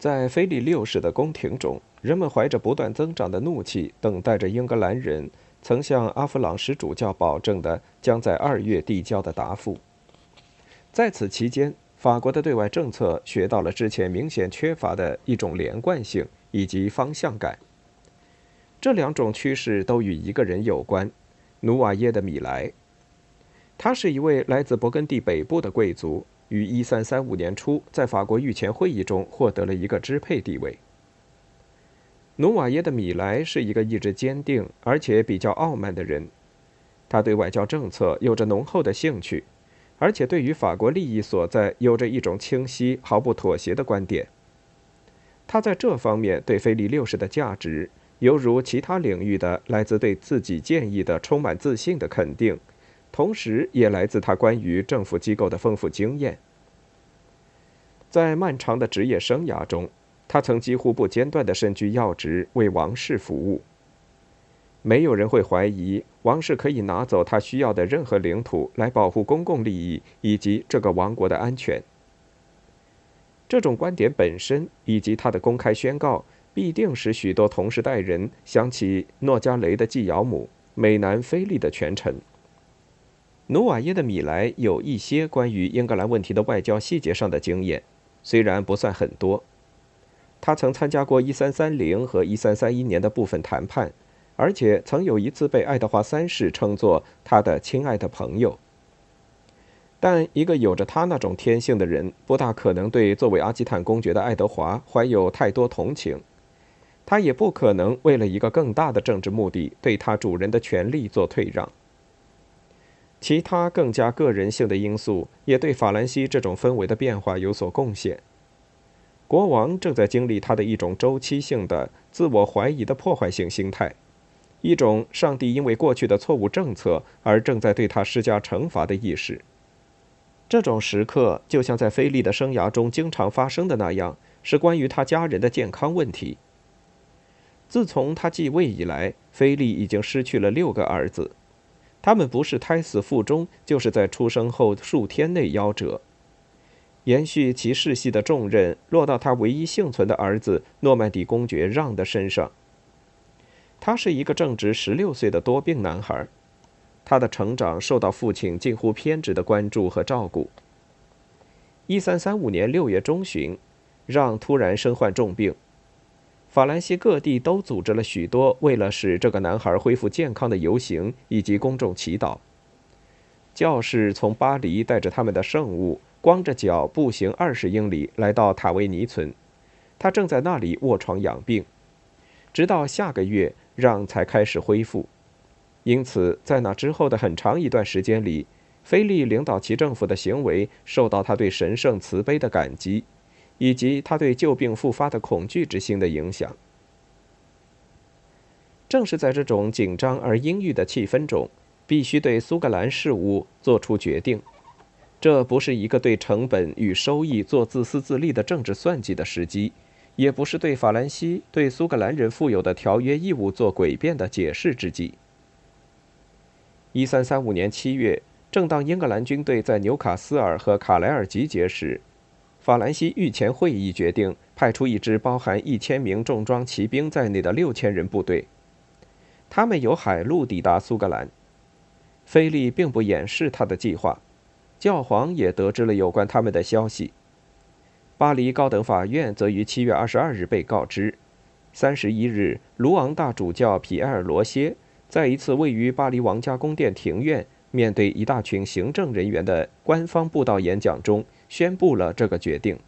在菲利六世的宫廷中，人们怀着不断增长的怒气，等待着英格兰人曾向阿弗朗什主教保证的将在二月递交的答复。在此期间，法国的对外政策学到了之前明显缺乏的一种连贯性以及方向感。这两种趋势都与一个人有关——努瓦耶的米莱。他是一位来自勃艮第北部的贵族，于1335年初在法国御前会议中获得了一个支配地位。努瓦耶的米莱是一个意志坚定而且比较傲慢的人，他对外交政策有着浓厚的兴趣，而且对于法国利益所在有着一种清晰、毫不妥协的观点。他在这方面对菲利六世的价值。犹如其他领域的来自对自己建议的充满自信的肯定，同时也来自他关于政府机构的丰富经验。在漫长的职业生涯中，他曾几乎不间断地身居要职，为王室服务。没有人会怀疑王室可以拿走他需要的任何领土来保护公共利益以及这个王国的安全。这种观点本身以及他的公开宣告。必定使许多同时代人想起诺加雷的继养母美南菲利的权臣。努瓦耶的米莱有一些关于英格兰问题的外交细节上的经验，虽然不算很多。他曾参加过1330和1331年的部分谈判，而且曾有一次被爱德华三世称作他的亲爱的朋友。但一个有着他那种天性的人，不大可能对作为阿基坦公爵的爱德华怀有太多同情。他也不可能为了一个更大的政治目的，对他主人的权利做退让。其他更加个人性的因素也对法兰西这种氛围的变化有所贡献。国王正在经历他的一种周期性的自我怀疑的破坏性心态，一种上帝因为过去的错误政策而正在对他施加惩罚的意识。这种时刻就像在菲利的生涯中经常发生的那样，是关于他家人的健康问题。自从他继位以来，菲利已经失去了六个儿子，他们不是胎死腹中，就是在出生后数天内夭折。延续其世系的重任落到他唯一幸存的儿子诺曼底公爵让的身上。他是一个正值十六岁的多病男孩，他的成长受到父亲近乎偏执的关注和照顾。一三三五年六月中旬，让突然身患重病。法兰西各地都组织了许多为了使这个男孩恢复健康的游行以及公众祈祷。教士从巴黎带着他们的圣物，光着脚步行二十英里来到塔维尼村。他正在那里卧床养病，直到下个月让才开始恢复。因此，在那之后的很长一段时间里，菲利领导其政府的行为受到他对神圣慈悲的感激。以及他对旧病复发的恐惧之心的影响。正是在这种紧张而阴郁的气氛中，必须对苏格兰事务做出决定。这不是一个对成本与收益做自私自利的政治算计的时机，也不是对法兰西对苏格兰人负有的条约义务做诡辩的解释之际。一三三五年七月，正当英格兰军队在纽卡斯尔和卡莱尔集结时。法兰西御前会议决定派出一支包含一千名重装骑兵在内的六千人部队，他们由海路抵达苏格兰。菲利并不掩饰他的计划，教皇也得知了有关他们的消息。巴黎高等法院则于七月二十二日被告知，三十一日，卢昂大主教皮埃尔·罗歇在一次位于巴黎王家宫殿庭院，面对一大群行政人员的官方布道演讲中。宣布了这个决定。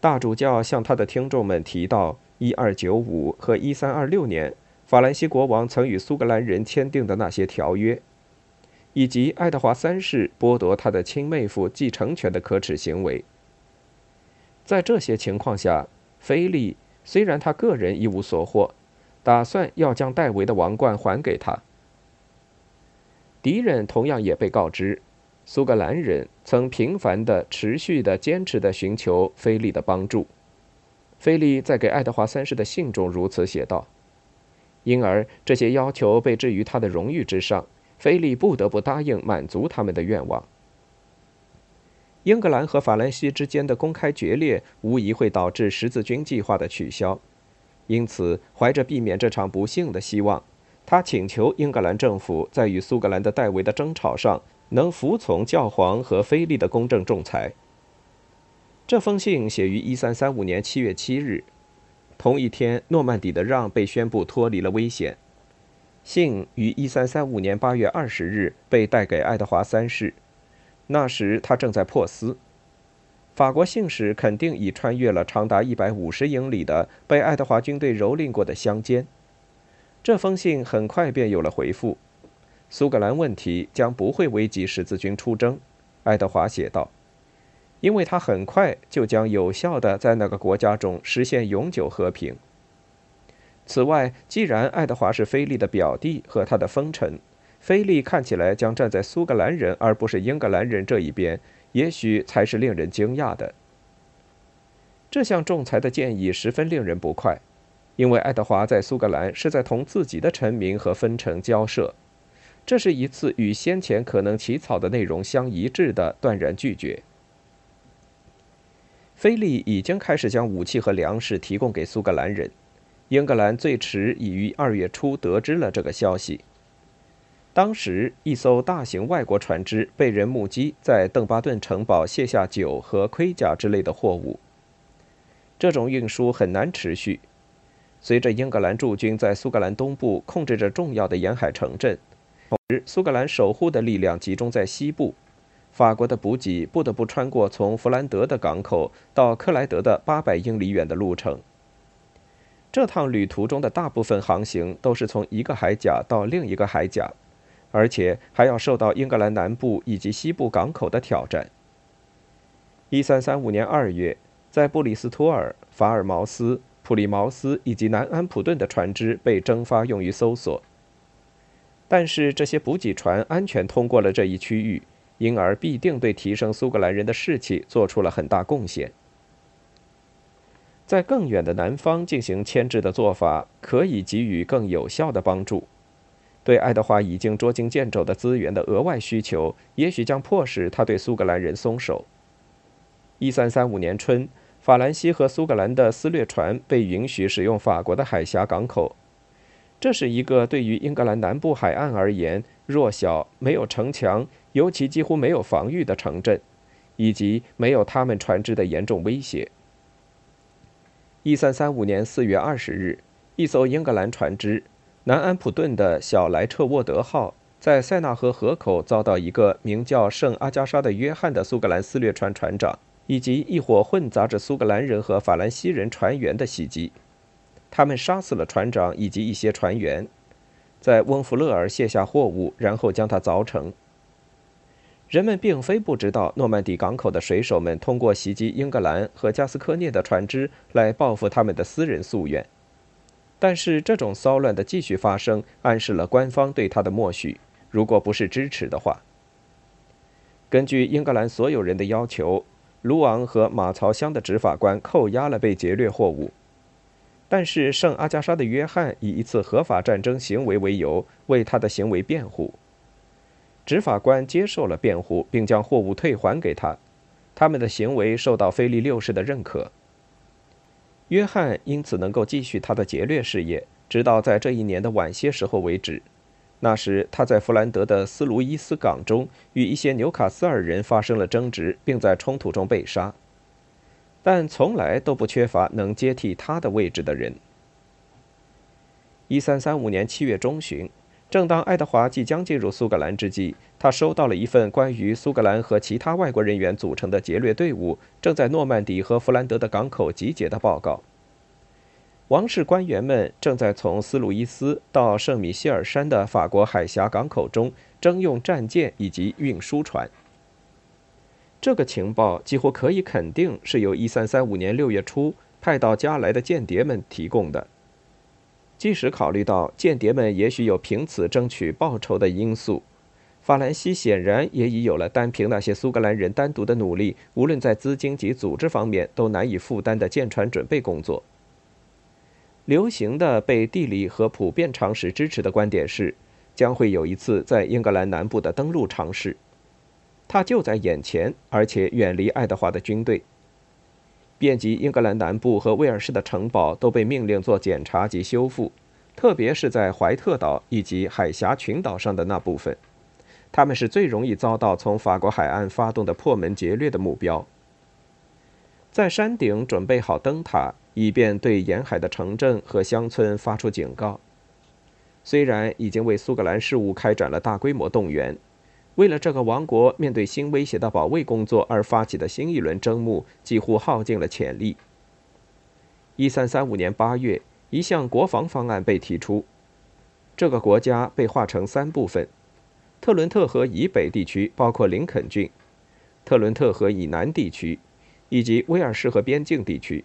大主教向他的听众们提到1295和1326年法兰西国王曾与苏格兰人签订的那些条约，以及爱德华三世剥夺他的亲妹夫继承权的可耻行为。在这些情况下，菲利虽然他个人一无所获，打算要将戴维的王冠还给他。敌人同样也被告知。苏格兰人曾频繁的、持续的、坚持的寻求菲利的帮助。菲利在给爱德华三世的信中如此写道。因而，这些要求被置于他的荣誉之上，菲利不得不答应满足他们的愿望。英格兰和法兰西之间的公开决裂无疑会导致十字军计划的取消，因此，怀着避免这场不幸的希望，他请求英格兰政府在与苏格兰的戴维的争吵上能服从教皇和菲利的公正仲裁。这封信写于1335年7月7日，同一天，诺曼底的让被宣布脱离了危险。信于1335年8月20日被带给爱德华三世。那时他正在珀斯，法国信使肯定已穿越了长达一百五十英里的被爱德华军队蹂躏过的乡间。这封信很快便有了回复：苏格兰问题将不会危及十字军出征，爱德华写道，因为他很快就将有效地在那个国家中实现永久和平。此外，既然爱德华是菲利的表弟和他的封臣。菲利看起来将站在苏格兰人而不是英格兰人这一边，也许才是令人惊讶的。这项仲裁的建议十分令人不快，因为爱德华在苏格兰是在同自己的臣民和分臣交涉，这是一次与先前可能起草的内容相一致的断然拒绝。菲利已经开始将武器和粮食提供给苏格兰人，英格兰最迟已于二月初得知了这个消息。当时，一艘大型外国船只被人目击在邓巴顿城堡卸下酒和盔甲之类的货物。这种运输很难持续。随着英格兰驻军在苏格兰东部控制着重要的沿海城镇，同时苏格兰守护的力量集中在西部，法国的补给不得不穿过从弗兰德的港口到克莱德的八百英里远的路程。这趟旅途中的大部分航行都是从一个海甲到另一个海甲。而且还要受到英格兰南部以及西部港口的挑战。一三三五年二月，在布里斯托尔、法尔茅斯、普利茅斯以及南安普顿的船只被征发用于搜索。但是这些补给船安全通过了这一区域，因而必定对提升苏格兰人的士气做出了很大贡献。在更远的南方进行牵制的做法，可以给予更有效的帮助。对爱德华已经捉襟见肘的资源的额外需求，也许将迫使他对苏格兰人松手。一三三五年春，法兰西和苏格兰的私掠船被允许使用法国的海峡港口。这是一个对于英格兰南部海岸而言弱小、没有城墙、尤其几乎没有防御的城镇，以及没有他们船只的严重威胁。一三三五年四月二十日，一艘英格兰船只。南安普顿的小莱彻沃德号在塞纳河河口遭到一个名叫圣阿加莎的约翰的苏格兰私掠船船长以及一伙混杂着苏格兰人和法兰西人船员的袭击，他们杀死了船长以及一些船员，在翁弗勒尔卸下货物，然后将它凿成。人们并非不知道诺曼底港口的水手们通过袭击英格兰和加斯科涅的船只来报复他们的私人夙愿。但是这种骚乱的继续发生，暗示了官方对他的默许，如果不是支持的话。根据英格兰所有人的要求，卢昂和马槽乡的执法官扣押了被劫掠货物。但是圣阿加莎的约翰以一次合法战争行为为由，为他的行为辩护。执法官接受了辩护，并将货物退还给他。他们的行为受到菲利六世的认可。约翰因此能够继续他的劫掠事业，直到在这一年的晚些时候为止。那时他在弗兰德的斯卢伊斯港中与一些纽卡斯尔人发生了争执，并在冲突中被杀。但从来都不缺乏能接替他的位置的人。一三三五年七月中旬，正当爱德华即将进入苏格兰之际，他收到了一份关于苏格兰和其他外国人员组成的劫掠队伍正在诺曼底和弗兰德的港口集结的报告。王室官员们正在从斯鲁伊斯到圣米歇尔山的法国海峡港口中征用战舰以及运输船。这个情报几乎可以肯定是由1335年6月初派到加来的间谍们提供的。即使考虑到间谍们也许有凭此争取报酬的因素。法兰西显然也已有了单凭那些苏格兰人单独的努力，无论在资金及组织方面都难以负担的舰船准备工作。流行的被地理和普遍常识支持的观点是，将会有一次在英格兰南部的登陆尝试。它就在眼前，而且远离爱德华的军队。遍及英格兰南部和威尔士的城堡都被命令做检查及修复，特别是在怀特岛以及海峡群岛上的那部分，他们是最容易遭到从法国海岸发动的破门劫掠的目标。在山顶准备好灯塔，以便对沿海的城镇和乡村发出警告。虽然已经为苏格兰事务开展了大规模动员。为了这个王国面对新威胁的保卫工作而发起的新一轮征募，几乎耗尽了潜力。一三三五年八月，一项国防方案被提出，这个国家被划成三部分：特伦特河以北地区包括林肯郡，特伦特河以南地区，以及威尔士河边境地区。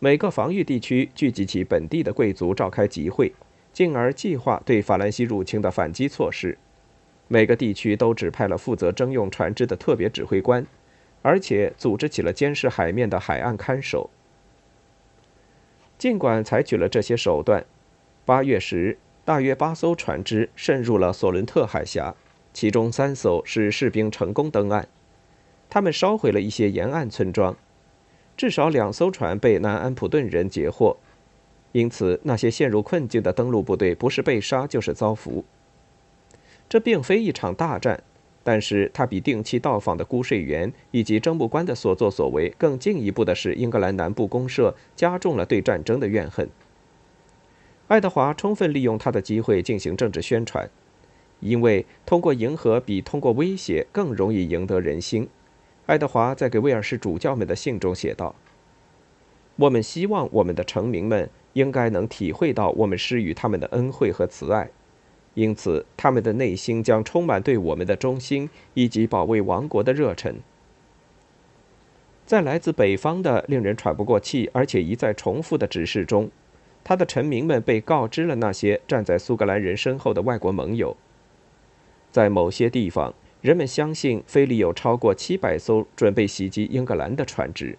每个防御地区聚集起本地的贵族，召开集会，进而计划对法兰西入侵的反击措施。每个地区都指派了负责征用船只的特别指挥官，而且组织起了监视海面的海岸看守。尽管采取了这些手段，八月时大约八艘船只渗入了索伦特海峡，其中三艘是士兵成功登岸。他们烧毁了一些沿岸村庄，至少两艘船被南安普顿人截获。因此，那些陷入困境的登陆部队不是被杀就是遭俘。这并非一场大战，但是它比定期到访的估税员以及征募官的所作所为更进一步的是，英格兰南部公社加重了对战争的怨恨。爱德华充分利用他的机会进行政治宣传，因为通过迎合比通过威胁更容易赢得人心。爱德华在给威尔士主教们的信中写道：“我们希望我们的臣民们应该能体会到我们施予他们的恩惠和慈爱。”因此，他们的内心将充满对我们的忠心以及保卫王国的热忱。在来自北方的令人喘不过气而且一再重复的指示中，他的臣民们被告知了那些站在苏格兰人身后的外国盟友。在某些地方，人们相信菲利有超过七百艘准备袭击英格兰的船只。